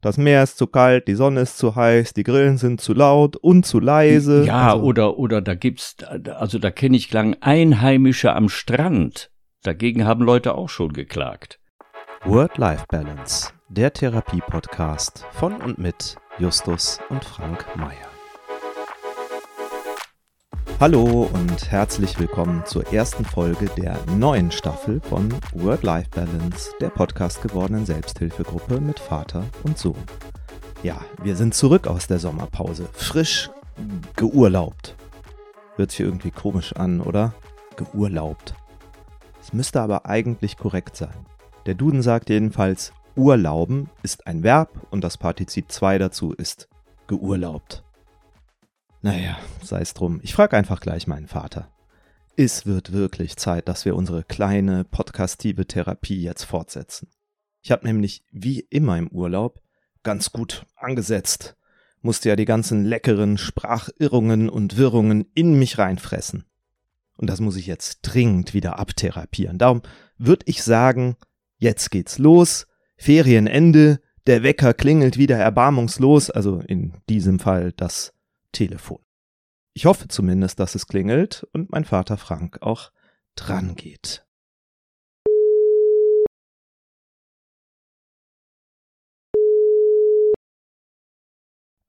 Das Meer ist zu kalt, die Sonne ist zu heiß, die Grillen sind zu laut und zu leise. Ja, also, oder, oder da gibt's, also da kenne ich klang Einheimische am Strand. Dagegen haben Leute auch schon geklagt. Word-Life-Balance, der Therapie-Podcast von und mit Justus und Frank Meyer. Hallo und herzlich willkommen zur ersten Folge der neuen Staffel von Word-Life-Balance, der Podcast gewordenen Selbsthilfegruppe mit Vater und Sohn. Ja, wir sind zurück aus der Sommerpause, frisch geurlaubt. Hört sich irgendwie komisch an, oder? Geurlaubt. Es müsste aber eigentlich korrekt sein. Der Duden sagt jedenfalls, Urlauben ist ein Verb und das Partizip 2 dazu ist geurlaubt. Naja, sei es drum. Ich frage einfach gleich meinen Vater. Es wird wirklich Zeit, dass wir unsere kleine podcastive Therapie jetzt fortsetzen. Ich habe nämlich wie immer im Urlaub ganz gut angesetzt. Musste ja die ganzen leckeren Sprachirrungen und Wirrungen in mich reinfressen. Und das muss ich jetzt dringend wieder abtherapieren. Darum würde ich sagen, jetzt geht's los. Ferienende, der Wecker klingelt wieder erbarmungslos, also in diesem Fall das Telefon. Ich hoffe zumindest, dass es klingelt und mein Vater Frank auch dran geht.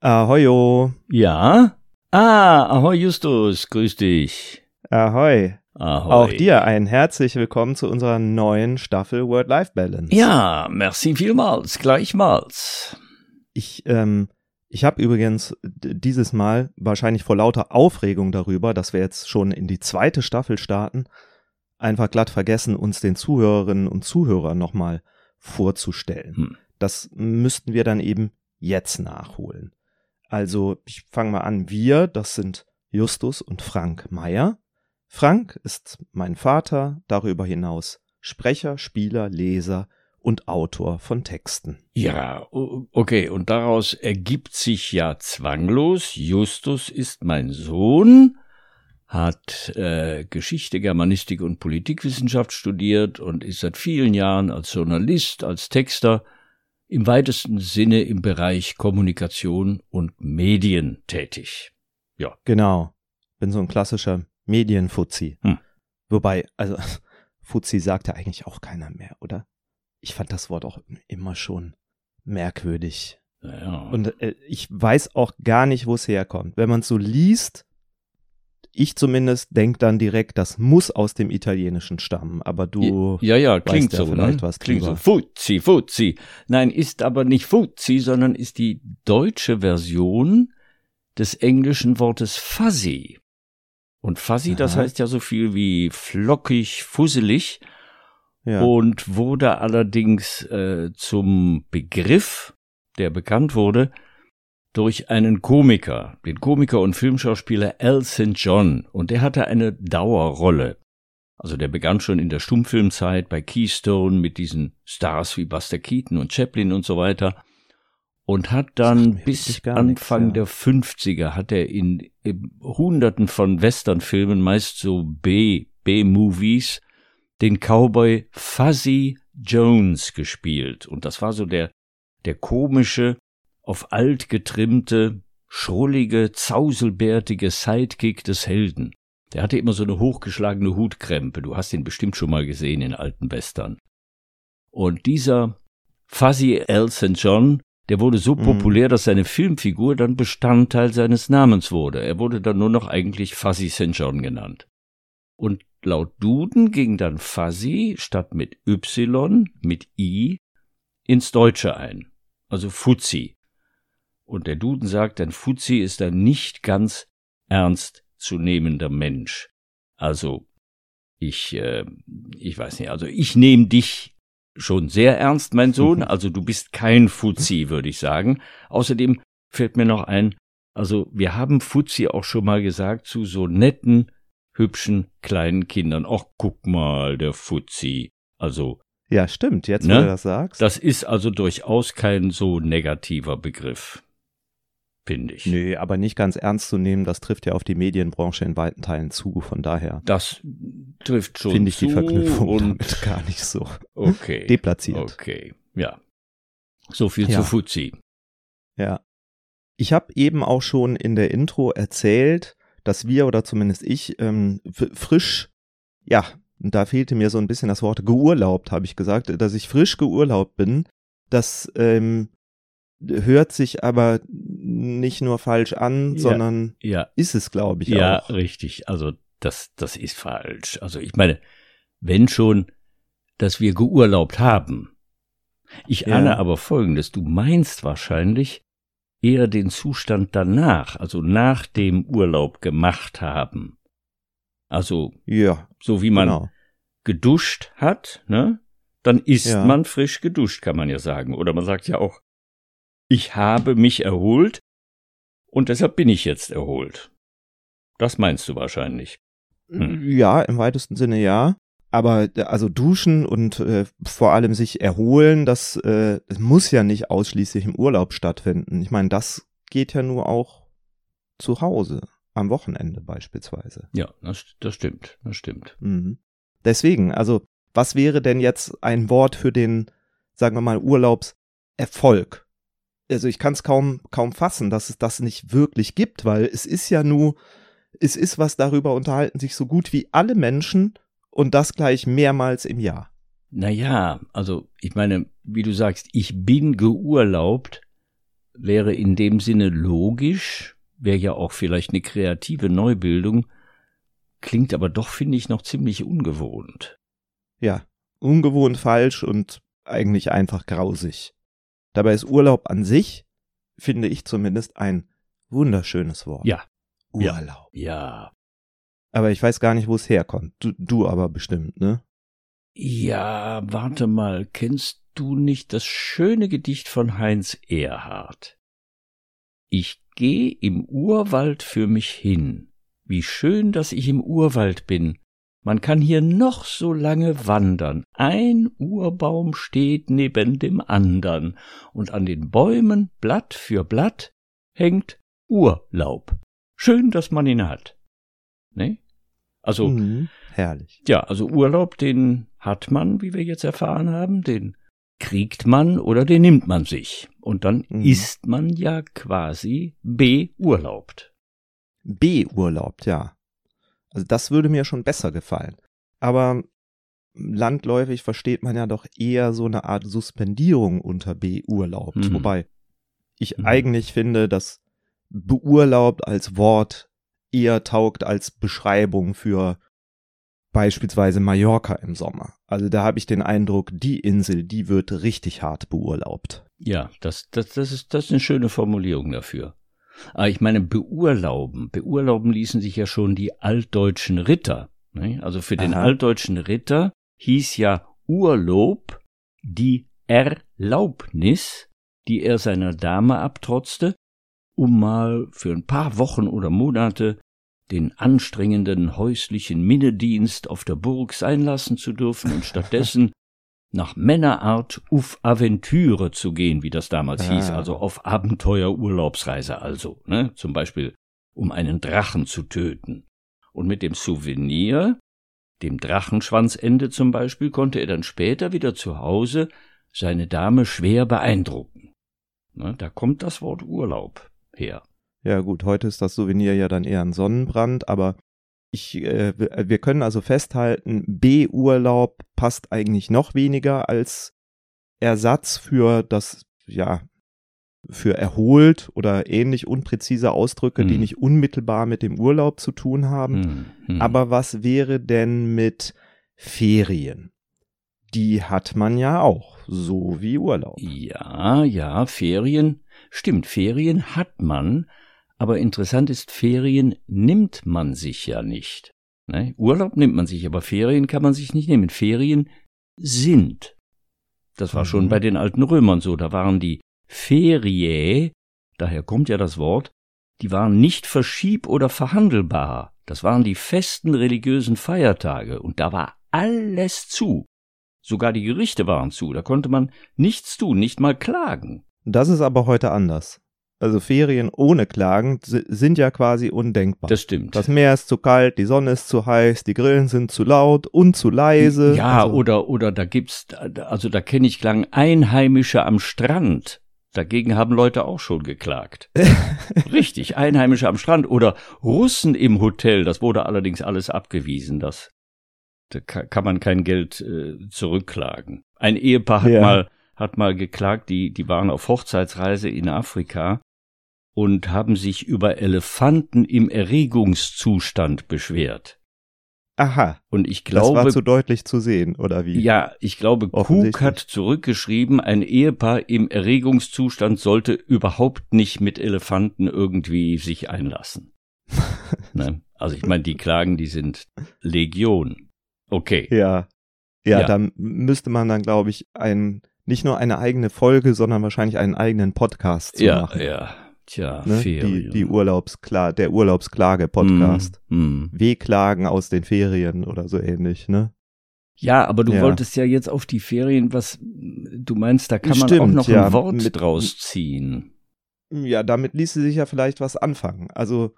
Ahoyo. Ja? Ah, ahoi Justus, grüß dich. Ahoi. Ahoi. Auch dir ein herzlich willkommen zu unserer neuen Staffel Word-Life-Balance. Ja, merci vielmals, gleichmals. Ich ähm, ich habe übrigens dieses Mal wahrscheinlich vor lauter Aufregung darüber, dass wir jetzt schon in die zweite Staffel starten, einfach glatt vergessen, uns den Zuhörerinnen und Zuhörern nochmal vorzustellen. Hm. Das müssten wir dann eben jetzt nachholen. Also ich fange mal an. Wir, das sind Justus und Frank Meyer. Frank ist mein Vater, darüber hinaus Sprecher, Spieler, Leser und Autor von Texten. Ja, okay, und daraus ergibt sich ja zwanglos, Justus ist mein Sohn, hat äh, Geschichte, Germanistik und Politikwissenschaft studiert und ist seit vielen Jahren als Journalist, als Texter im weitesten Sinne im Bereich Kommunikation und Medien tätig. Ja. Genau. Bin so ein klassischer Medienfuzzi. Hm. Wobei, also Fuzzi sagt ja eigentlich auch keiner mehr, oder? Ich fand das Wort auch immer schon merkwürdig. Ja. Und äh, ich weiß auch gar nicht, wo es herkommt. Wenn man es so liest, ich zumindest denke dann direkt, das muss aus dem Italienischen stammen, aber du ja ja klingt ja so vielleicht ne? was klingt drüber. so Fuzzi Fuzzi nein ist aber nicht Fuzzi sondern ist die deutsche Version des englischen Wortes Fuzzy und Fuzzy Aha. das heißt ja so viel wie flockig fusselig ja. und wurde allerdings äh, zum Begriff, der bekannt wurde, durch einen Komiker, den Komiker und Filmschauspieler Al St. John, und der hatte eine Dauerrolle. Also der begann schon in der Stummfilmzeit bei Keystone mit diesen Stars wie Buster Keaton und Chaplin und so weiter und hat dann bis Anfang nichts, ja. der 50er hat er in, in hunderten von Westernfilmen, meist so B, B-Movies, den Cowboy Fuzzy Jones gespielt. Und das war so der, der komische, auf alt getrimmte, schrullige, zauselbärtige Sidekick des Helden. Der hatte immer so eine hochgeschlagene Hutkrempe. Du hast ihn bestimmt schon mal gesehen in alten Western. Und dieser Fuzzy L. St. John, der wurde so mhm. populär, dass seine Filmfigur dann Bestandteil seines Namens wurde. Er wurde dann nur noch eigentlich Fuzzy St. John genannt. Und Laut Duden ging dann Fuzzy statt mit Y mit I ins Deutsche ein, also Fuzzi. Und der Duden sagt, ein Fuzzi ist ein nicht ganz ernst zu nehmender Mensch. Also ich, äh, ich weiß nicht, also ich nehme dich schon sehr ernst, mein Sohn. Also du bist kein Fuzzi, würde ich sagen. Außerdem fällt mir noch ein, also wir haben Fuzzi auch schon mal gesagt zu so netten hübschen kleinen Kindern. Ach, guck mal, der Fuzzi. Also. Ja, stimmt, jetzt ne? wo du das sagst. Das ist also durchaus kein so negativer Begriff. Finde ich. Nö, aber nicht ganz ernst zu nehmen, das trifft ja auf die Medienbranche in weiten Teilen zu, von daher. Das trifft schon Finde ich die Verknüpfung und damit gar nicht so okay. deplatziert. Okay, ja. So viel Ja. zu Fuzzi. Ja. Ich habe eben auch schon in der Intro erzählt, dass wir oder zumindest ich ähm, frisch, ja, da fehlte mir so ein bisschen das Wort geurlaubt, habe ich gesagt, dass ich frisch geurlaubt bin. Das ähm, hört sich aber nicht nur falsch an, Ja. sondern Ja, ist es, glaube ich, ja, auch. richtig. Also das, das ist falsch. Also ich meine, wenn schon, dass wir geurlaubt haben. Ich Ja. ahne aber Folgendes. Du meinst wahrscheinlich eher den Zustand danach, also nach dem Urlaub gemacht haben. Also Ja, so wie man genau. geduscht hat, ne? Dann ist Ja. man frisch geduscht, kann man ja sagen. Oder man sagt ja auch, ich habe mich erholt und deshalb bin ich jetzt erholt. Das meinst du wahrscheinlich. Hm. Ja, im weitesten Sinne ja. Aber äh, also duschen und äh, vor allem sich erholen, das, äh, das muss ja nicht ausschließlich im Urlaub stattfinden. Ich meine, das geht ja nur auch zu Hause, am Wochenende beispielsweise. Ja, das, das stimmt, das stimmt. Mhm. Deswegen, also was wäre denn jetzt ein Wort für den, sagen wir mal, Urlaubserfolg? Also ich kann es kaum, kaum fassen, dass es das nicht wirklich gibt, weil es ist ja nur, es ist was darüber unterhalten sich so gut wie alle Menschen und das gleich mehrmals im Jahr. Naja, also ich meine, wie du sagst, ich bin geurlaubt, wäre in dem Sinne logisch, wäre ja auch vielleicht eine kreative Neubildung, klingt aber doch, finde ich, noch ziemlich ungewohnt. Ja, ungewohnt falsch und eigentlich einfach grausig. Dabei ist Urlaub an sich, finde ich zumindest, ein wunderschönes Wort. Ja. Ja. Urlaub. Ja. Aber ich weiß gar nicht, wo es herkommt. Du, du aber bestimmt, ne? Ja, warte mal, kennst du nicht das schöne Gedicht von Heinz Erhardt? Ich geh im Urwald für mich hin. Wie schön, dass ich im Urwald bin. Man kann hier noch so lange wandern. Ein Urbaum steht neben dem andern, und an den Bäumen, Blatt für Blatt, hängt Urlaub. Schön, dass man ihn hat. Ne? Also, Mhm. Herrlich. ja, also Urlaub, den hat man, wie wir jetzt erfahren haben, den kriegt man oder den nimmt man sich. Und dann Mhm. ist man ja quasi beurlaubt. Beurlaubt, ja. Also das würde mir schon besser gefallen. Aber landläufig versteht man ja doch eher so eine Art Suspendierung unter beurlaubt. Mhm. Wobei ich Mhm. eigentlich finde, dass beurlaubt als Wort eher taugt als Beschreibung für beispielsweise Mallorca im Sommer. Also da habe ich den Eindruck, die Insel, die wird richtig hart beurlaubt. Ja, das, das, das, ist, das ist eine schöne Formulierung dafür. Aber ich meine, beurlauben. Beurlauben ließen sich ja schon die altdeutschen Ritter. Ne? Also für den Aha. altdeutschen Ritter hieß ja Urlaub die Erlaubnis, die er seiner Dame abtrotzte, um mal für ein paar Wochen oder Monate den anstrengenden häuslichen Minnedienst auf der Burg sein lassen zu dürfen und stattdessen nach Männerart auf Aventüre zu gehen, wie das damals Ah. hieß, also auf Abenteuer-Urlaubsreise also, ne? zum Beispiel um einen Drachen zu töten. Und mit dem Souvenir, dem Drachenschwanzende zum Beispiel, konnte er dann später wieder zu Hause seine Dame schwer beeindrucken. Ne? Da kommt das Wort Urlaub her. Ja gut, heute ist das Souvenir ja dann eher ein Sonnenbrand, aber ich, äh, wir können also festhalten, B-Urlaub passt eigentlich noch weniger als Ersatz für das, ja, für erholt oder ähnlich unpräzise Ausdrücke, die Hm. nicht unmittelbar mit dem Urlaub zu tun haben. Hm, hm. Aber was wäre denn mit Ferien? Die hat man ja auch, so wie Urlaub. Ja, ja, Ferien. Stimmt, Ferien hat man, aber interessant ist, Ferien nimmt man sich ja nicht. Ne? Urlaub nimmt man sich, aber Ferien kann man sich nicht nehmen. Ferien sind. Das war schon Mhm. bei den alten Römern so. Da waren die Feriae, daher kommt ja das Wort, die waren nicht verschieb- oder verhandelbar. Das waren die festen religiösen Feiertage und da war alles zu. Sogar die Gerichte waren zu, da konnte man nichts tun, nicht mal klagen. Das ist aber heute anders. Also Ferien ohne Klagen sind ja quasi undenkbar. Das stimmt. Das Meer ist zu kalt, die Sonne ist zu heiß, die Grillen sind zu laut und zu leise. Ja, also, oder, oder da gibt's, also da kenne ich Klagen Einheimische am Strand. Dagegen haben Leute auch schon geklagt. Richtig, Einheimische am Strand oder Russen im Hotel. Das wurde allerdings alles abgewiesen. Das, da kann man kein Geld äh, zurückklagen. Ein Ehepaar hat ja. mal hat mal geklagt, die die waren auf Hochzeitsreise in Afrika und haben sich über Elefanten im Erregungszustand beschwert. Aha. Und ich glaube. Das war zu deutlich zu sehen, oder wie? Ja, ich glaube, Cook hat zurückgeschrieben, ein Ehepaar im Erregungszustand sollte überhaupt nicht mit Elefanten irgendwie sich einlassen. ne? Also ich meine, die Klagen, die sind Legion. Okay. Ja. Ja, ja. dann müsste man dann, glaube ich, ein, nicht nur eine eigene Folge, sondern wahrscheinlich einen eigenen Podcast zu ja, machen. Ja, ja. Tja, ne? Die, die Urlaubskla der Urlaubsklage-Podcast. Mm, mm. Wehklagen aus den Ferien oder so ähnlich, ne? Ja, aber du ja. wolltest ja jetzt auf die Ferien was, du meinst, da kann man Stimmt, auch noch ja, ein Wort mit, draus ziehen. Ja, damit ließe sich ja vielleicht was anfangen. Also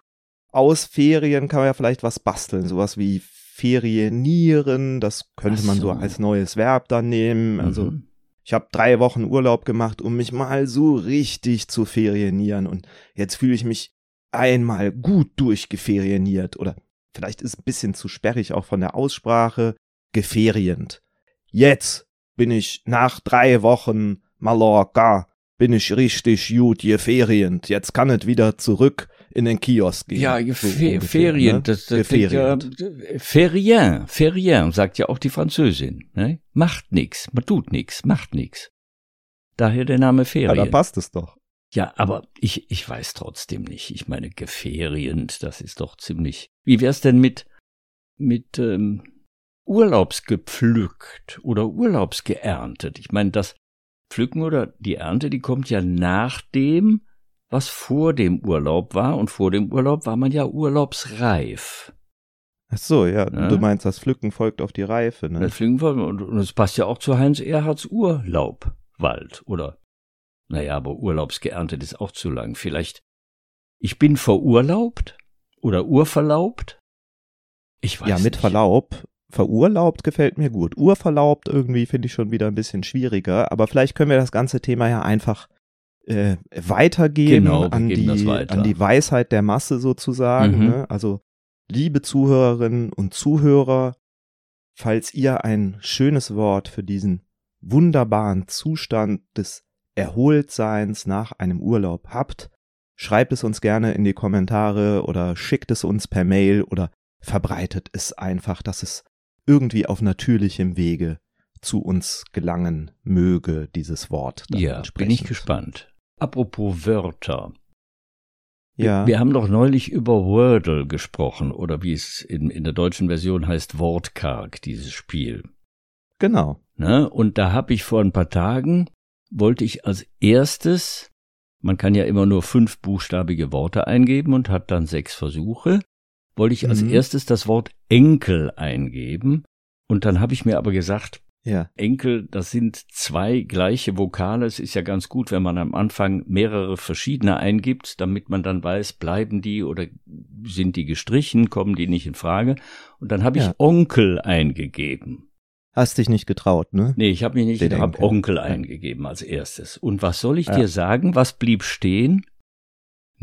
aus Ferien kann man ja vielleicht was basteln, sowas wie Ferienieren, das könnte so. man so als neues Verb dann nehmen. Also mhm. Ich habe drei Wochen Urlaub gemacht, um mich mal so richtig zu ferienieren. Und jetzt fühle ich mich einmal gut durchgeferieniert. Oder vielleicht ist ein bisschen zu sperrig auch von der Aussprache, geferient. Jetzt bin ich nach drei Wochen Mallorca, bin ich richtig gut geferiend. Jetzt kann es wieder zurück in den Kiosk gehen. Ja, so ungefähr, Ferien, ne? das, das ja, Ferien, Ferien, sagt ja auch die Französin. Ne? Macht nix, man tut nix, macht nix. Daher der Name Ferien. Ja, da passt es doch. Ja, aber ich, ich weiß trotzdem nicht. Ich meine, geferiend, das ist doch ziemlich. Wie wär's denn mit, mit ähm, Urlaubsgepflückt oder Urlaubsgeerntet? Ich meine, das Pflücken oder die Ernte, die kommt ja nach dem, was vor dem Urlaub war. Und vor dem Urlaub war man ja urlaubsreif. Ach so, ja. ja? Du meinst, das Pflücken folgt auf die Reife, ne? Das Pflücken folgt, und es passt ja auch zu Heinz Erhards Urlaubwald, oder? Naja, aber urlaubsgeerntet ist auch zu lang. Vielleicht, ich bin verurlaubt oder urverlaubt? Ich weiß Ja, mit nicht. Verlaub. Verurlaubt gefällt mir gut. Urverlaubt irgendwie finde ich schon wieder ein bisschen schwieriger. Aber vielleicht können wir das ganze Thema ja einfach äh, weitergeben genau, an, die, weiter. an die Weisheit der Masse sozusagen. Mhm. Ne? Also, liebe Zuhörerinnen und Zuhörer, falls ihr ein schönes Wort für diesen wunderbaren Zustand des Erholtseins nach einem Urlaub habt, schreibt es uns gerne in die Kommentare oder schickt es uns per Mail oder verbreitet es einfach, dass es irgendwie auf natürlichem Wege zu uns gelangen möge, dieses Wort. Ja, bin ich gespannt. Apropos Wörter. Ja. Wir, haben doch neulich über Wordle gesprochen, oder wie es in, in der deutschen Version heißt, Wortkarg, dieses Spiel. Genau. Ne? Und da habe ich vor ein paar Tagen, wollte ich als erstes, man kann ja immer nur fünf buchstabige Worte eingeben und hat dann sechs Versuche, wollte ich als mhm. erstes das Wort Enkel eingeben. Und dann habe ich mir aber gesagt, ja. Enkel, das sind zwei gleiche Vokale. Es ist ja ganz gut, wenn man am Anfang mehrere verschiedene eingibt, damit man dann weiß, bleiben die oder sind die gestrichen, kommen die nicht in Frage. Und dann habe ich ja. Onkel eingegeben. Hast dich nicht getraut, ne? Nee, ich habe mich nicht, ich habe Onkel eingegeben als erstes. Und was soll ich dir sagen? Was blieb stehen?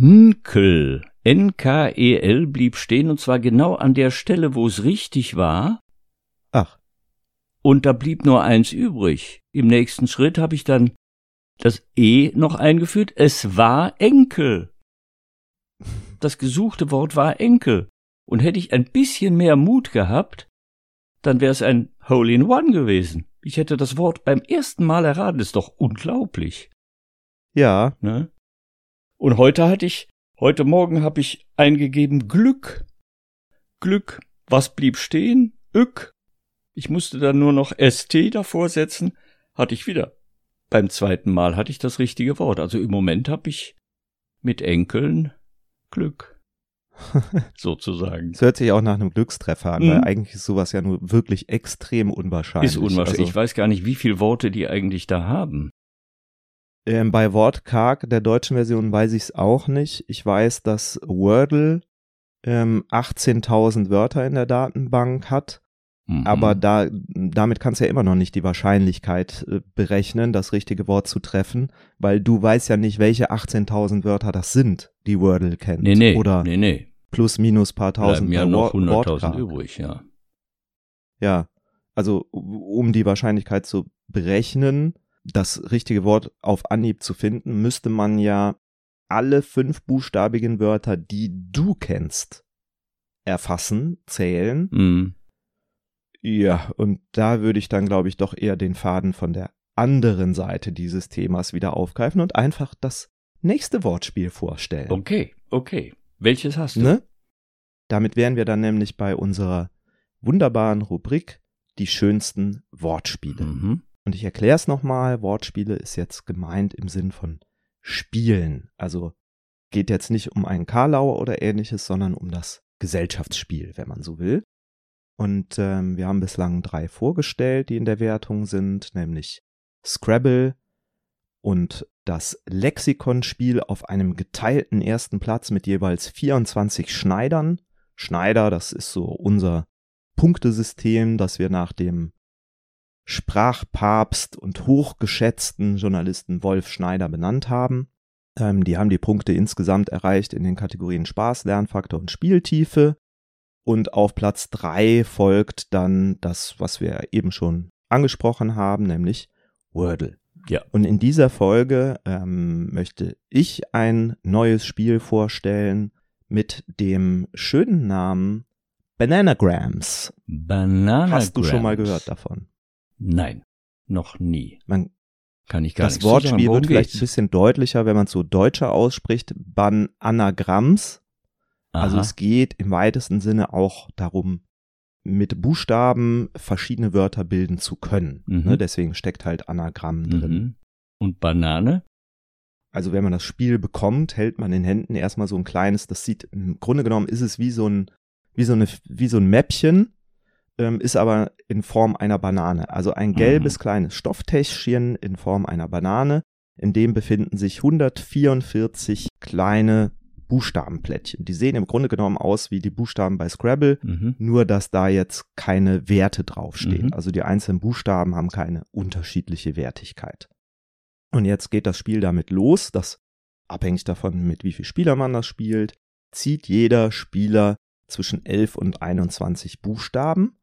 Nkel. N-K-E-L blieb stehen und zwar genau an der Stelle, wo es richtig war. Ach. Und da blieb nur eins übrig. Im nächsten Schritt habe ich dann das E noch eingeführt. Es war Enkel. Das gesuchte Wort war Enkel. Und hätte ich ein bisschen mehr Mut gehabt, dann wäre es ein Hole in One gewesen. Ich hätte das Wort beim ersten Mal erraten. Das ist doch unglaublich. Ja. Ne? Und heute hatte ich, heute Morgen habe ich eingegeben Glück. Glück. Was blieb stehen? Ück. Ich musste dann nur noch ST davor setzen, hatte ich wieder. Beim zweiten Mal hatte ich das richtige Wort. Also im Moment habe ich mit Enkeln Glück. sozusagen. Es hört sich auch nach einem Glückstreffer an, mhm. weil eigentlich ist sowas ja nur wirklich extrem unwahrscheinlich. Ist unwahrscheinlich. Also, ich weiß gar nicht, wie viele Worte die eigentlich da haben. Ähm, bei Wortkarg der deutschen Version weiß ich es auch nicht. Ich weiß, dass Wordle ähm, 18.000 Wörter in der Datenbank hat. Mhm. Aber da, damit kannst du ja immer noch nicht die Wahrscheinlichkeit äh, berechnen, das richtige Wort zu treffen, weil du weißt ja nicht, welche 18.000 Wörter das sind, die Wordle kennt. Nee, nee, Oder nee, nee. plus minus paar tausend Bleiben ja noch Wort- 100.000 Wortkarg. übrig, ja. Ja, also um die Wahrscheinlichkeit zu berechnen, das richtige Wort auf Anhieb zu finden, müsste man ja alle fünf buchstabigen Wörter, die du kennst, erfassen, zählen. Mhm. Ja, und da würde ich dann, glaube ich, doch eher den Faden von der anderen Seite dieses Themas wieder aufgreifen und einfach das nächste Wortspiel vorstellen. Okay, okay. Welches hast du? Ne? Damit wären wir dann nämlich bei unserer wunderbaren Rubrik die schönsten Wortspiele. Mhm. Und ich erkläre es nochmal, Wortspiele ist jetzt gemeint im Sinn von Spielen. Also geht jetzt nicht um einen Karlauer oder ähnliches, sondern um das Gesellschaftsspiel, wenn man so will. Und ähm, wir haben bislang drei vorgestellt, die in der Wertung sind, nämlich Scrabble und das Lexikonspiel auf einem geteilten ersten Platz mit jeweils 24 Schneidern. Schneider, das ist so unser Punktesystem, das wir nach dem Sprachpapst und hochgeschätzten Journalisten Wolf Schneider benannt haben. Ähm, die haben die Punkte insgesamt erreicht in den Kategorien Spaß, Lernfaktor und Spieltiefe. Und auf Platz drei folgt dann das, was wir eben schon angesprochen haben, nämlich Wordle. Ja. Und in dieser Folge ähm, möchte ich ein neues Spiel vorstellen mit dem schönen Namen Bananagrams. Bananagrams. Hast du schon mal gehört davon? Nein, noch nie. Man, Kann ich gar das sagen. Wortspiel Worum wird vielleicht ein bisschen deutlicher, wenn man es so deutscher ausspricht. Bananagrams. Also Aha. es geht im weitesten Sinne auch darum, mit Buchstaben verschiedene Wörter bilden zu können. Mhm. Ne, deswegen steckt halt Anagramm drin. mhm. Und Banane? Also wenn man das Spiel bekommt, hält man in Händen erstmal so ein kleines, das sieht, im Grunde genommen ist es wie so ein, wie so eine, wie so ein Mäppchen, ähm, ist aber in Form einer Banane. Also ein gelbes kleines Stofftäschchen in Form einer Banane, in dem befinden sich 144 kleine Buchstabenplättchen. Die sehen im Grunde genommen aus wie die Buchstaben bei Scrabble, Mhm. nur dass da jetzt keine Werte draufstehen. Mhm. Also die einzelnen Buchstaben haben keine unterschiedliche Wertigkeit. Und jetzt geht das Spiel damit los, dass abhängig davon, mit wie viel Spieler man das spielt, zieht jeder Spieler zwischen 11 und 21 Buchstaben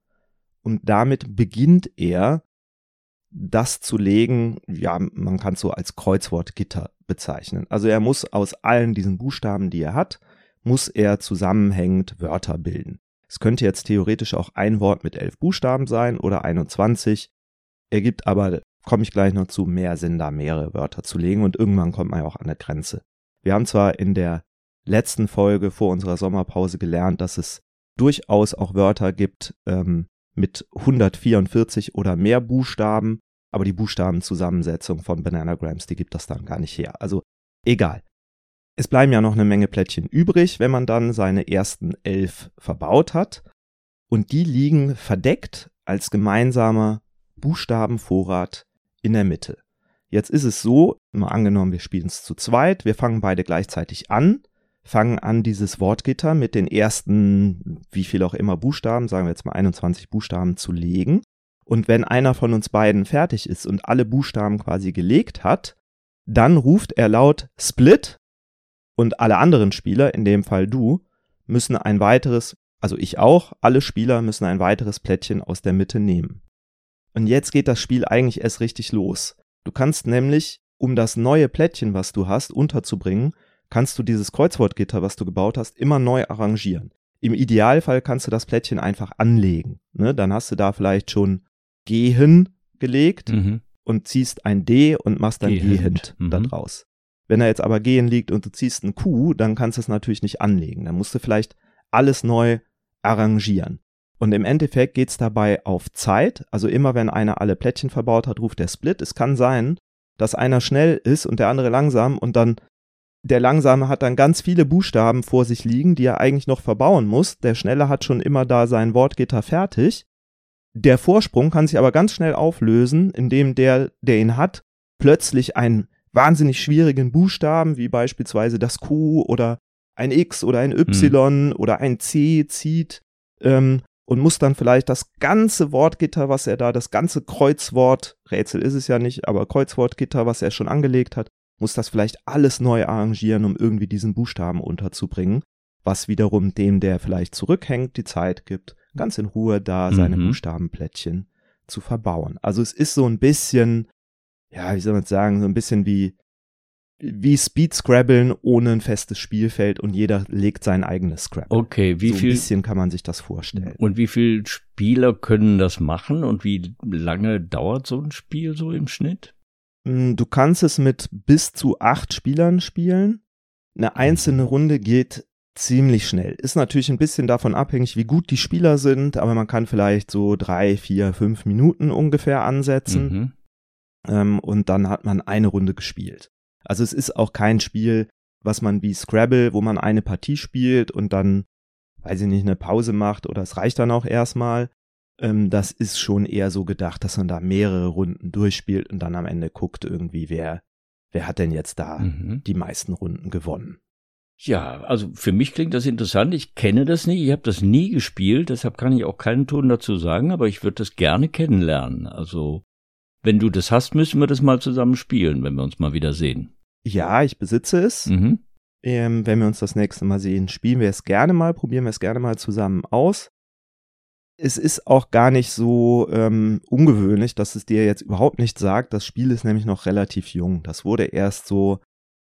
und damit beginnt er das zu legen, ja, man kann es so als Kreuzwortgitter bezeichnen. Also er muss aus allen diesen Buchstaben, die er hat, muss er zusammenhängend Wörter bilden. Es könnte jetzt theoretisch auch ein Wort mit elf Buchstaben sein oder 21. Ergibt aber, komme ich gleich noch zu, mehr Sinn, da mehrere Wörter zu legen und irgendwann kommt man ja auch an eine Grenze. Wir haben zwar in der letzten Folge vor unserer Sommerpause gelernt, dass es durchaus auch Wörter gibt ähm, mit 144 oder mehr Buchstaben, aber die Buchstabenzusammensetzung von Bananagrams, die gibt das dann gar nicht her. Also egal. Es bleiben ja noch eine Menge Plättchen übrig, wenn man dann seine ersten elf verbaut hat. Und die liegen verdeckt als gemeinsamer Buchstabenvorrat in der Mitte. Jetzt ist es so, mal angenommen, wir spielen es zu zweit, wir fangen beide gleichzeitig an, fangen an, dieses Wortgitter mit den ersten, wie viel auch immer Buchstaben, sagen wir jetzt mal 21 Buchstaben zu legen. Und wenn einer von uns beiden fertig ist und alle Buchstaben quasi gelegt hat, dann ruft er laut Split und alle anderen Spieler, in dem Fall du, müssen ein weiteres, also ich auch, alle Spieler müssen ein weiteres Plättchen aus der Mitte nehmen. Und jetzt geht das Spiel eigentlich erst richtig los. Du kannst nämlich, um das neue Plättchen, was du hast, unterzubringen, kannst du dieses Kreuzwortgitter, was du gebaut hast, immer neu arrangieren. Im Idealfall kannst du das Plättchen einfach anlegen. Ne? Dann hast du da vielleicht schon gehen gelegt Mhm. und ziehst ein D und machst dann Gehend. gehend Mhm. da draus. Wenn da jetzt aber gehen liegt und du ziehst ein Q, dann kannst du es natürlich nicht anlegen. Dann musst du vielleicht alles neu arrangieren. Und im Endeffekt geht's dabei auf Zeit. Also immer wenn einer alle Plättchen verbaut hat, ruft der Split. Es kann sein, dass einer schnell ist und der andere langsam und dann der Langsame hat dann ganz viele Buchstaben vor sich liegen, die er eigentlich noch verbauen muss. Der Schnelle hat schon immer da sein Wortgitter fertig. Der Vorsprung kann sich aber ganz schnell auflösen, indem der, der ihn hat, plötzlich ein wahnsinnig schwierigen Buchstaben, wie beispielsweise das Q oder ein X oder ein Y mhm. oder ein C zieht ähm, und muss dann vielleicht das ganze Wortgitter, was er da, das ganze Kreuzwort, Rätsel ist es ja nicht, aber Kreuzwortgitter, was er schon angelegt hat, muss das vielleicht alles neu arrangieren, um irgendwie diesen Buchstaben unterzubringen, was wiederum dem, der vielleicht zurückhängt, die Zeit gibt, ganz in Ruhe da seine mhm. Buchstabenplättchen zu verbauen. Also es ist so ein bisschen, ja, wie soll man sagen, so ein bisschen wie wie Speed Scrabbeln ohne ein festes Spielfeld und jeder legt sein eigenes Scrabble. Okay, wie so viel? Ein bisschen kann man sich das vorstellen. Und wie viele Spieler können das machen und wie lange dauert so ein Spiel so im Schnitt? Hm, du kannst es mit bis zu acht Spielern spielen. Eine einzelne mhm. Runde geht ziemlich schnell. Ist natürlich ein bisschen davon abhängig, wie gut die Spieler sind, aber man kann vielleicht so drei, vier, fünf Minuten ungefähr ansetzen. Mhm. Ähm, und dann hat man eine Runde gespielt. Also es ist auch kein Spiel, was man wie Scrabble, wo man eine Partie spielt und dann, weiß ich nicht, eine Pause macht oder es reicht dann auch erstmal. Ähm, das ist schon eher so gedacht, dass man da mehrere Runden durchspielt und dann am Ende guckt irgendwie, wer, wer hat denn jetzt da mhm. die meisten Runden gewonnen. Ja, also für mich klingt das interessant. Ich kenne das nicht, ich habe das nie gespielt, deshalb kann ich auch keinen Ton dazu sagen, aber ich würde das gerne kennenlernen. Also, wenn du das hast, müssen wir das mal zusammen spielen, wenn wir uns mal wieder sehen. Ja, ich besitze es. Mhm. Ähm, wenn wir uns das nächste Mal sehen, spielen wir es gerne mal, probieren wir es gerne mal zusammen aus. Es ist auch gar nicht so ähm, ungewöhnlich, dass es dir jetzt überhaupt nichts sagt. Das Spiel ist nämlich noch relativ jung. Das wurde erst so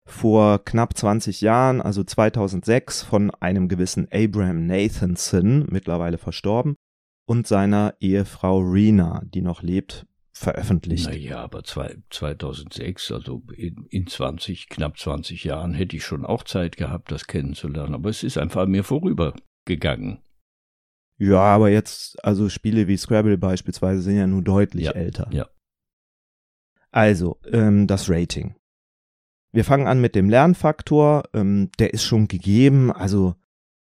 vor knapp 20 Jahren, also 2006, von einem gewissen Abraham Nathanson, mittlerweile verstorben, und seiner Ehefrau Rena, die noch lebt, veröffentlicht. Naja, aber zwei, 2006, also in, in 20, knapp 20 Jahren, hätte ich schon auch Zeit gehabt, das kennenzulernen. Aber es ist einfach mir vorübergegangen. Ja, aber jetzt, also Spiele wie Scrabble beispielsweise sind ja nur deutlich ja, älter. Ja. Also, ähm, das Rating. Wir fangen an mit dem Lernfaktor. Ähm, der ist schon gegeben. Also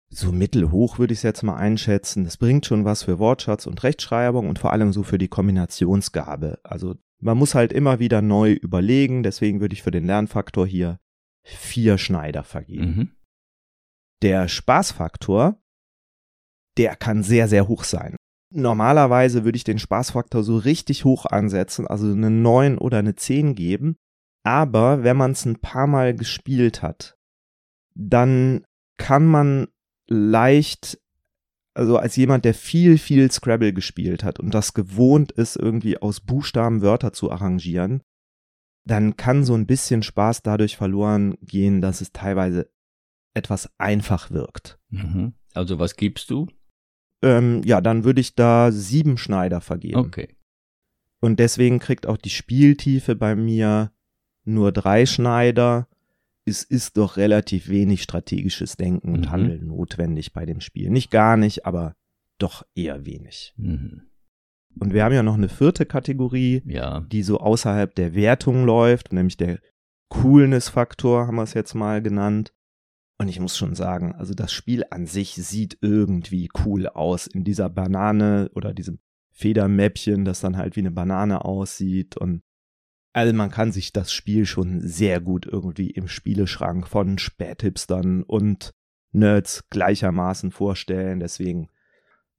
so mittelhoch würde ich es jetzt mal einschätzen. Das bringt schon was für Wortschatz und Rechtschreibung und vor allem so für die Kombinationsgabe. Also man muss halt immer wieder neu überlegen, deswegen würde ich für den Lernfaktor hier vier Schneider vergeben. Mhm. Der Spaßfaktor, der kann sehr, sehr hoch sein. Normalerweise würde ich den Spaßfaktor so richtig hoch ansetzen, also eine 9 oder eine 10 geben. Aber wenn man es ein paar Mal gespielt hat, dann kann man leicht, also als jemand, der viel, viel Scrabble gespielt hat und das gewohnt ist, irgendwie aus Buchstaben Wörter zu arrangieren, dann kann so ein bisschen Spaß dadurch verloren gehen, dass es teilweise etwas einfach wirkt. Mhm. Also was gibst du? Ähm, ja, dann würde ich da sieben Schneider vergeben. Okay. Und deswegen kriegt auch die Spieltiefe bei mir nur drei Schneider es ist doch relativ wenig strategisches Denken und mhm. Handeln notwendig bei dem Spiel. Nicht gar nicht, aber doch eher wenig. Mhm. Und wir haben ja noch eine vierte Kategorie, ja. die so außerhalb der Wertung läuft, nämlich der Coolness-Faktor, haben wir es jetzt mal genannt. Und ich muss schon sagen, also das Spiel an sich sieht irgendwie cool aus in dieser Banane oder diesem Federmäppchen, das dann halt wie eine Banane aussieht und also man kann sich das Spiel schon sehr gut irgendwie im Spieleschrank von Späthipstern und Nerds gleichermaßen vorstellen. Deswegen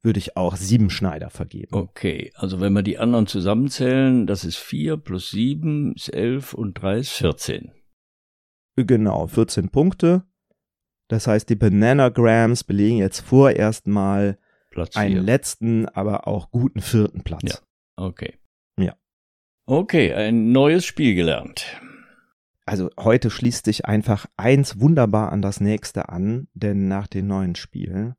würde ich auch sieben Schneider vergeben. Okay, also wenn wir die anderen zusammenzählen, das ist vier plus sieben ist elf und drei ist vierzehn. Genau, 14 Punkte. Das heißt, die Bananagrams belegen jetzt vorerst mal Platz einen letzten, aber auch guten vierten Platz. Ja, okay. Ja. Okay, ein neues Spiel gelernt. Also heute schließt sich einfach eins wunderbar an das nächste an, denn nach den neuen Spielen,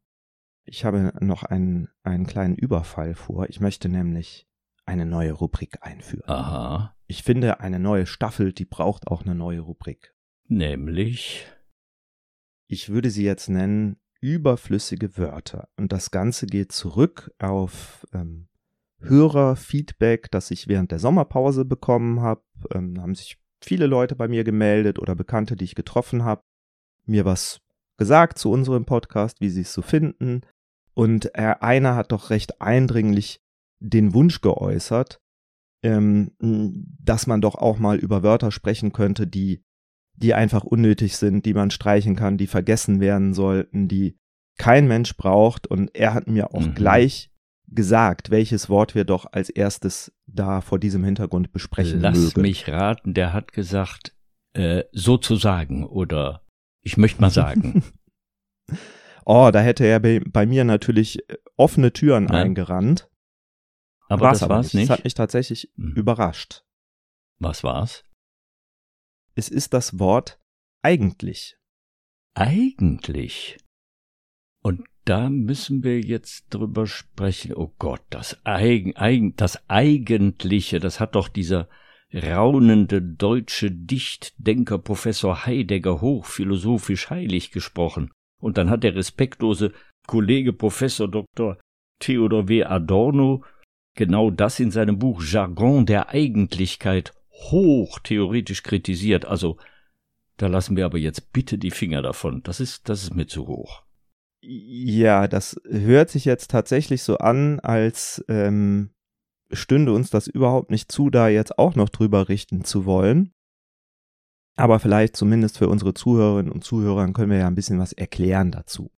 ich habe noch einen, einen kleinen Überfall vor. Ich möchte nämlich eine neue Rubrik einführen. Aha. Ich finde, eine neue Staffel, die braucht auch eine neue Rubrik. Nämlich? Ich würde sie jetzt nennen überflüssige Wörter. Und das Ganze geht zurück auf ähm, Hörerfeedback, das ich während der Sommerpause bekommen habe. Ähm, haben sich viele Leute bei mir gemeldet oder Bekannte, die ich getroffen habe, mir was gesagt zu unserem Podcast, wie sie es so finden. Und er, einer hat doch recht eindringlich den Wunsch geäußert, ähm, dass man doch auch mal über Wörter sprechen könnte, die, die einfach unnötig sind, die man streichen kann, die vergessen werden sollten, die kein Mensch braucht. Und er hat mir auch mhm. gleich gesagt, welches Wort wir doch als erstes da vor diesem Hintergrund besprechen Lass mögen. mich raten, der hat gesagt, äh, sozusagen oder ich möchte mal sagen. oh, da hätte er bei, bei mir natürlich äh, offene Türen ja. eingerannt. Aber war's das war's nicht. nicht. Das hat mich tatsächlich hm. überrascht. Was war's? Es ist das Wort eigentlich. Eigentlich? Und da müssen wir jetzt drüber sprechen. Oh Gott, das Eigen, Eigen, das Eigentliche, das hat doch dieser raunende deutsche Dichtdenker Professor Heidegger hochphilosophisch heilig gesprochen. Und dann hat der respektlose Kollege Professor Dr. Theodor W. Adorno genau das in seinem Buch Jargon der Eigentlichkeit hoch theoretisch kritisiert. Also, da lassen wir aber jetzt bitte die Finger davon. Das ist, das ist mir zu hoch. Ja, das hört sich jetzt tatsächlich so an, als ähm, stünde uns das überhaupt nicht zu, da jetzt auch noch drüber richten zu wollen. Aber vielleicht zumindest für unsere Zuhörerinnen und Zuhörer können wir ja ein bisschen was erklären dazu.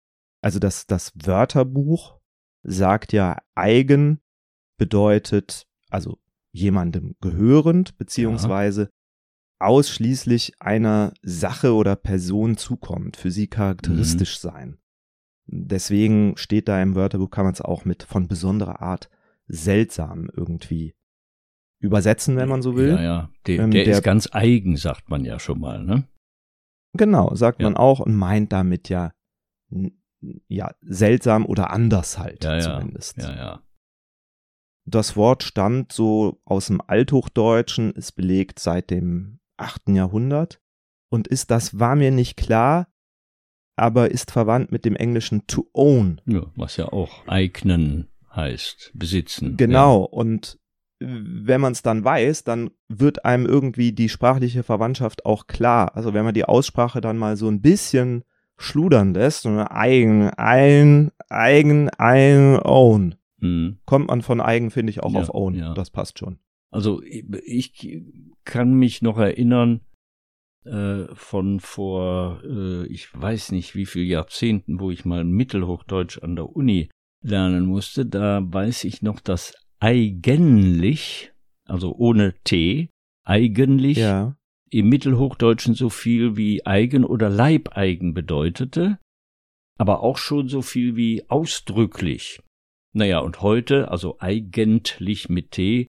Also das, das Wörterbuch sagt ja eigen bedeutet also jemandem gehörend, beziehungsweise ja. ausschließlich einer Sache oder Person zukommt, für sie charakteristisch mhm. sein. Deswegen steht da im Wörterbuch, kann man es auch mit von besonderer Art seltsam irgendwie übersetzen, wenn man so will. Ja, ja. De, ähm, der, der, ist ganz eigen, sagt man ja schon mal, ne? Genau, sagt ja. man auch und meint damit ja, ja, seltsam oder anders halt ja, zumindest. Ja, ja. Das Wort stammt so aus dem Althochdeutschen, ist belegt seit dem 8. Jahrhundert und ist, das war mir nicht klar, aber ist verwandt mit dem englischen to own. Ja, was ja auch eignen heißt, besitzen. Genau, ja. und wenn man es dann weiß, dann wird einem irgendwie die sprachliche Verwandtschaft auch klar. Also wenn man die Aussprache dann mal so ein bisschen schludern lässt, und eigen, ein, eigen, ein, own, mhm. kommt man von eigen, finde ich, auch ja, auf own. Ja. Das passt schon. Also ich kann mich noch erinnern, äh, von vor, äh, ich weiß nicht wie viel Jahrzehnten, wo ich mal Mittelhochdeutsch an der Uni lernen musste, da weiß ich noch, dass eigentlich, also ohne T, eigentlich ja. im Mittelhochdeutschen so viel wie eigen oder Leibeigen bedeutete, aber auch schon so viel wie ausdrücklich. Naja, und heute, also eigentlich mit T,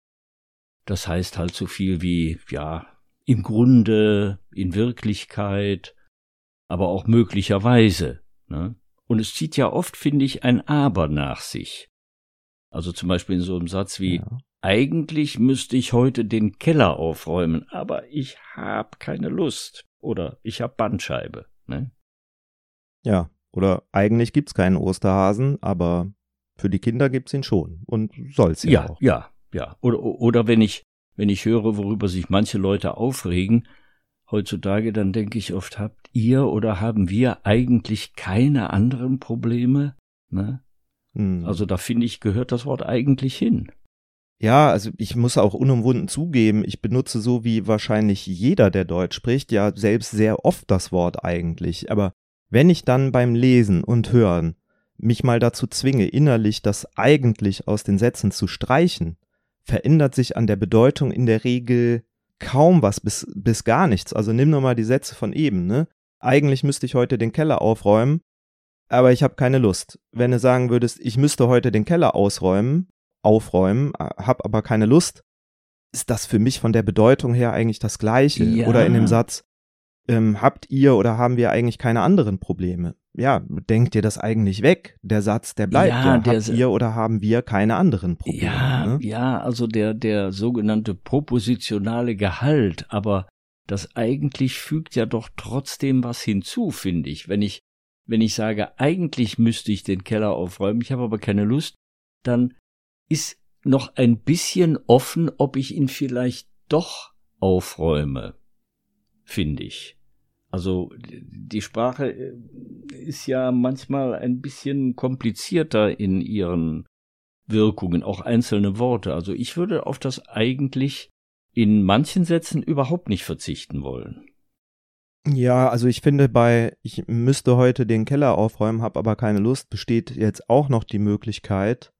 das heißt halt so viel wie, ja, im Grunde, in Wirklichkeit, aber auch möglicherweise. Ne? Und es zieht ja oft, finde ich, ein Aber nach sich. Also zum Beispiel in so einem Satz wie, ja. eigentlich müsste ich heute den Keller aufräumen, aber ich hab keine Lust. Oder ich hab Bandscheibe. Ne? Ja, oder eigentlich gibt's keinen Osterhasen, aber für die Kinder gibt's ihn schon. Und soll's ja, ja auch. Ja, ja. Oder, oder wenn ich, wenn ich höre, worüber sich manche Leute aufregen, heutzutage, dann denke ich oft, habt ihr oder haben wir eigentlich keine anderen Probleme? Ne? Hm. Also da finde ich, gehört das Wort eigentlich hin. Ja, also ich muss auch unumwunden zugeben, ich benutze so wie wahrscheinlich jeder, der Deutsch spricht, ja selbst sehr oft das Wort eigentlich. Aber wenn ich dann beim Lesen und Hören mich mal dazu zwinge, innerlich das eigentlich aus den Sätzen zu streichen, verändert sich an der Bedeutung in der Regel kaum was bis, bis gar nichts. Also nimm nur mal die Sätze von eben, ne? Eigentlich müsste ich heute den Keller aufräumen, aber ich habe keine Lust. Wenn du sagen würdest, ich müsste heute den Keller ausräumen, aufräumen, hab aber keine Lust, ist das für mich von der Bedeutung her eigentlich das Gleiche. Ja. Oder in dem Satz, ähm, habt ihr oder haben wir eigentlich keine anderen Probleme? Ja, denkt ihr das eigentlich weg? Der Satz, der bleibt ja. ja. Der Habt ihr oder haben wir keine anderen Probleme? Ja, ne? ja, also der, der sogenannte propositionale Gehalt, aber das eigentlich fügt ja doch trotzdem was hinzu, finde ich. Wenn ich, wenn ich sage, eigentlich müsste ich den Keller aufräumen, ich habe aber keine Lust, dann ist noch ein bisschen offen, ob ich ihn vielleicht doch aufräume, finde ich. Also die Sprache äh, ist ja manchmal ein bisschen komplizierter in ihren Wirkungen, auch einzelne Worte. Also ich würde auf das eigentlich in manchen Sätzen überhaupt nicht verzichten wollen. Ja, also ich finde bei, ich müsste heute den Keller aufräumen, habe aber keine Lust, besteht jetzt auch noch die Möglichkeit,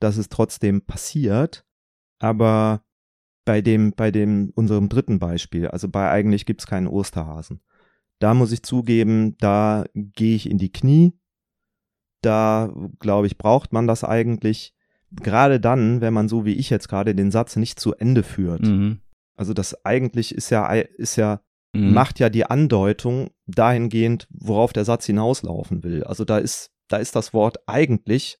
dass es trotzdem passiert. Aber bei dem, bei dem, unserem dritten Beispiel, also bei eigentlich gibt's keinen Osterhasen. Da muss ich zugeben, da gehe ich in die Knie. Da, glaube ich, braucht man das eigentlich. Gerade dann, wenn man so wie ich jetzt gerade den Satz nicht zu Ende führt. Mhm. Also das eigentlich ist ja, ist ja, mhm. macht ja die Andeutung dahingehend, worauf der Satz hinauslaufen will. Also da ist, da ist das Wort eigentlich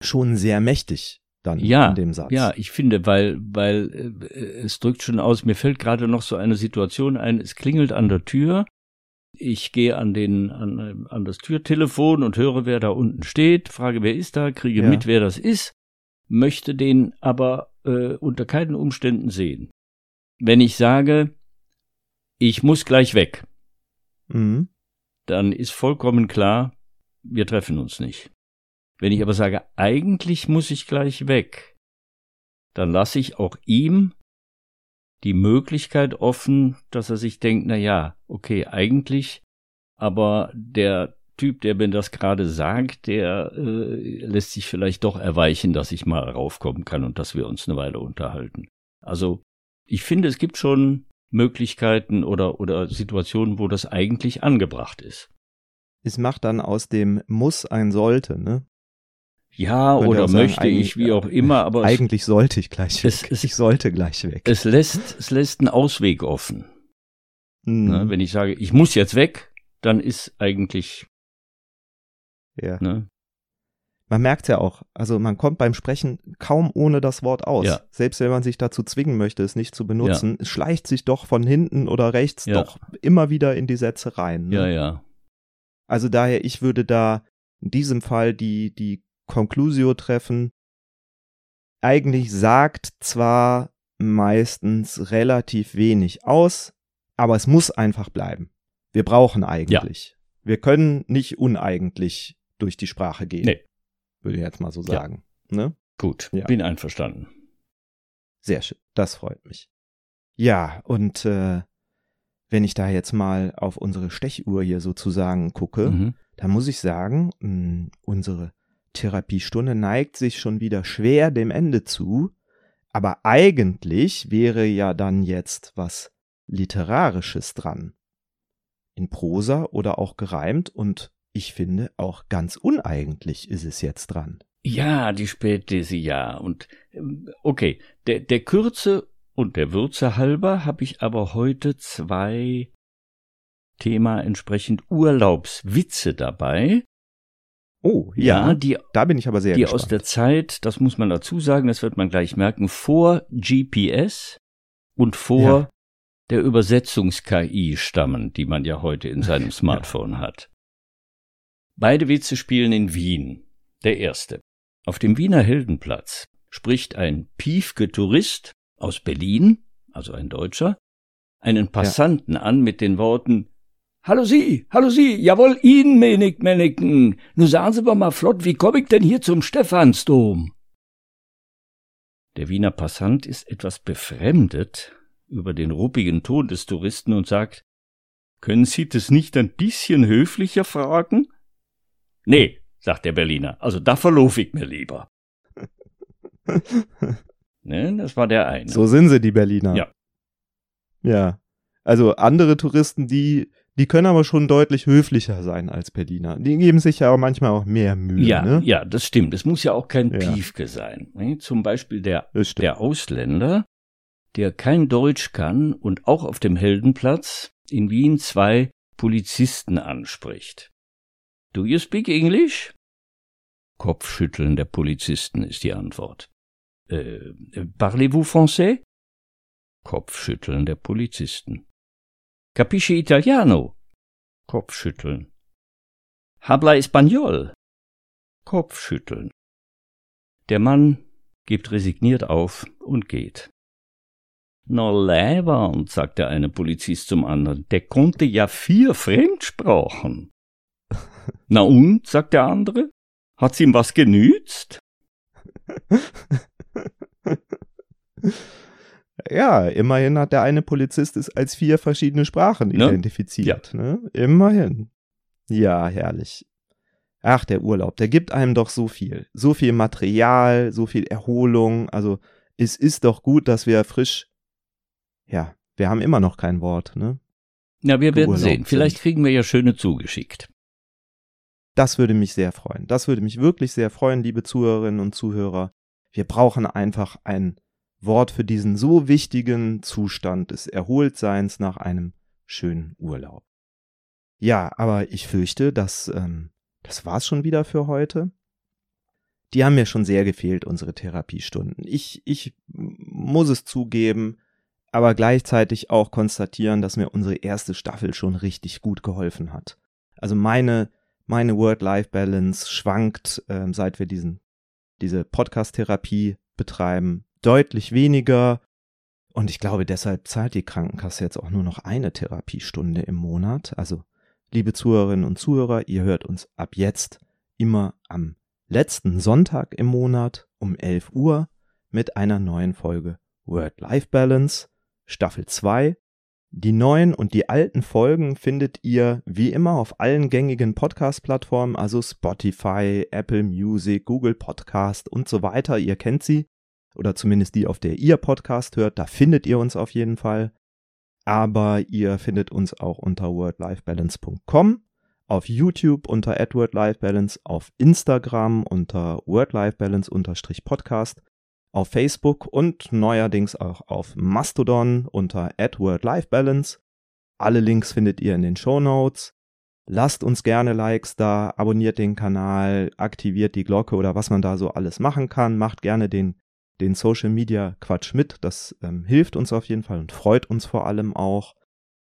schon sehr mächtig dann ja, in dem Satz. Ja, ich finde, weil, weil äh, es drückt schon aus, mir fällt gerade noch so eine Situation ein, es klingelt an der Tür, ich gehe an den, an, an das Türtelefon und höre, wer da unten steht, frage, wer ist da, kriege ja. mit, wer das ist, möchte den aber äh, unter keinen Umständen sehen. Wenn ich sage, ich muss gleich weg, mhm. dann ist vollkommen klar, wir treffen uns nicht. Wenn ich aber sage, eigentlich muss ich gleich weg, dann lasse ich auch ihm die Möglichkeit offen, dass er sich denkt, na ja, okay, eigentlich, aber der Typ, der mir das gerade sagt, der äh, lässt sich vielleicht doch erweichen, dass ich mal raufkommen kann und dass wir uns eine Weile unterhalten. Also, ich finde, es gibt schon Möglichkeiten oder, oder Situationen, wo das eigentlich angebracht ist. Es macht dann aus dem Muss ein Sollte, ne? Ja, oder sagen, möchte ich, wie auch immer, aber eigentlich es, sollte ich gleich weg. Es, es, ich sollte gleich weg. Es lässt, es lässt einen Ausweg offen. Mhm. Ne, wenn ich sage, ich muss jetzt weg, dann ist eigentlich. Ja. Ne? Man merkt ja auch, also man kommt beim Sprechen kaum ohne das Wort aus. Ja. Selbst wenn man sich dazu zwingen möchte, es nicht zu benutzen, ja. es schleicht sich doch von hinten oder rechts ja. doch immer wieder in die Sätze rein. Ne? Ja, ja. Also daher, ich würde da in diesem Fall die, die Conclusio treffen. Eigentlich sagt zwar meistens relativ wenig aus, aber es muss einfach bleiben. Wir brauchen eigentlich. Ja. Wir können nicht uneigentlich durch die Sprache gehen. Nee. Würde ich jetzt mal so sagen. Ja. Ne? Gut, ja. bin einverstanden. Sehr schön, das freut mich. Ja, und äh, wenn ich da jetzt mal auf unsere Stechuhr hier sozusagen gucke, mhm. dann muss ich sagen, mh, unsere Therapiestunde neigt sich schon wieder schwer dem Ende zu, aber eigentlich wäre ja dann jetzt was Literarisches dran. In Prosa oder auch gereimt und ich finde auch ganz uneigentlich ist es jetzt dran. Ja, die Spätthese ja. Und ähm, okay, der, der Kürze und der Würze halber habe ich aber heute zwei Thema entsprechend Urlaubswitze dabei. Oh, ja, ja, die, da bin ich aber sehr Die gespannt. aus der Zeit, das muss man dazu sagen, das wird man gleich merken, vor GPS und vor ja. der Übersetzungs-KI stammen, die man ja heute in seinem Smartphone ja. hat. Beide Witze spielen in Wien. Der erste. Auf dem Wiener Heldenplatz spricht ein piefke Tourist aus Berlin, also ein Deutscher, einen Passanten an mit den Worten Hallo Sie, hallo Sie, jawohl, Ihnen, Menig, Meniken. Nun sagen Sie aber mal flott, wie komm ich denn hier zum Stephansdom? Der Wiener Passant ist etwas befremdet über den ruppigen Ton des Touristen und sagt, können Sie das nicht ein bisschen höflicher fragen? Nee, sagt der Berliner, also da verlaufe ich mir lieber. ne, das war der eine. So sind sie, die Berliner. Ja. Ja. Also andere Touristen, die die können aber schon deutlich höflicher sein als Berliner. Die geben sich ja auch manchmal auch mehr Mühe. Ja, ne? ja, das stimmt. Es muss ja auch kein ja. Piefke sein. Ne? Zum Beispiel der, der Ausländer, der kein Deutsch kann und auch auf dem Heldenplatz in Wien zwei Polizisten anspricht. Do you speak English? Kopfschütteln der Polizisten ist die Antwort. Äh, parlez-vous français? Kopfschütteln der Polizisten. Capisci Italiano? Kopfschütteln. Habla Español? Kopfschütteln. Der Mann gibt resigniert auf und geht. Na leibernd, sagt der eine Polizist zum anderen, der konnte ja vier Fremdsprachen. Na und, sagt der andere, hat's ihm was genützt? ja, immerhin hat der eine Polizist es als vier verschiedene Sprachen ne? identifiziert. Ja. Ne? Immerhin. Ja, herrlich. Ach, der Urlaub, der gibt einem doch so viel. So viel Material, so viel Erholung. Also, es ist doch gut, dass wir frisch. Ja, wir haben immer noch kein Wort, ne? Na, wir werden sehen. Vielleicht kriegen wir ja schöne zugeschickt. Das würde mich sehr freuen. Das würde mich wirklich sehr freuen, liebe Zuhörerinnen und Zuhörer. Wir brauchen einfach ein Wort für diesen so wichtigen Zustand des Erholtseins nach einem schönen Urlaub. Ja, aber ich fürchte, dass ähm, das war's schon wieder für heute. Die haben mir schon sehr gefehlt, unsere Therapiestunden. Ich, ich muss es zugeben, aber gleichzeitig auch konstatieren, dass mir unsere erste Staffel schon richtig gut geholfen hat. Also meine, meine Word-Life-Balance schwankt, äh, seit wir diesen, diese Podcast-Therapie betreiben, deutlich weniger. Und ich glaube, deshalb zahlt die Krankenkasse jetzt auch nur noch eine Therapiestunde im Monat. Also, liebe Zuhörerinnen und Zuhörer, ihr hört uns ab jetzt immer am letzten Sonntag im Monat um 11 Uhr mit einer neuen Folge Word-Life-Balance. Staffel 2. Die neuen und die alten Folgen findet ihr wie immer auf allen gängigen Podcast-Plattformen, also Spotify, Apple Music, Google Podcast und so weiter. Ihr kennt sie. Oder zumindest die, auf der ihr Podcast hört. Da findet ihr uns auf jeden Fall. Aber ihr findet uns auch unter wordlifebalance.com, auf YouTube unter @wordlifebalance, auf Instagram unter wordlifebalance-podcast auf Facebook und neuerdings auch auf Mastodon unter @wordlifebalance. Alle Links findet ihr in den Show Notes. Lasst uns gerne Likes da, abonniert den Kanal, aktiviert die Glocke oder was man da so alles machen kann. Macht gerne den, den Social Media Quatsch mit. Das ähm, hilft uns auf jeden Fall und freut uns vor allem auch.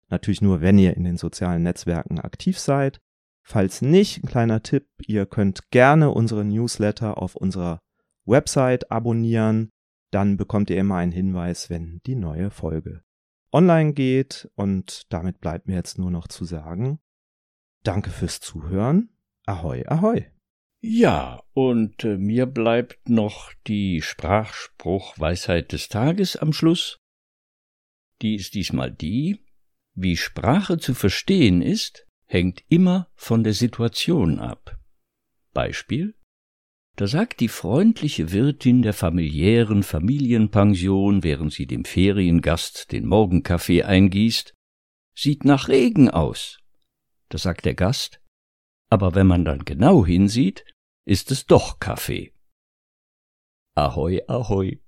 Natürlich nur, wenn ihr in den sozialen Netzwerken aktiv seid. Falls nicht, ein kleiner Tipp, ihr könnt gerne unsere Newsletter auf unserer Website abonnieren, dann bekommt ihr immer einen Hinweis, wenn die neue Folge online geht. Und damit bleibt mir jetzt nur noch zu sagen, danke fürs Zuhören. Ahoi, ahoi. Ja, und äh, mir bleibt noch die Sprachspruchweisheit des Tages am Schluss. Die ist diesmal die, wie Sprache zu verstehen ist, hängt immer von der Situation ab. Beispiel da sagt die freundliche Wirtin der familiären Familienpension, während sie dem Feriengast den Morgenkaffee eingießt, sieht nach Regen aus. Da sagt der Gast, aber wenn man dann genau hinsieht, ist es doch Kaffee. Ahoi, ahoi.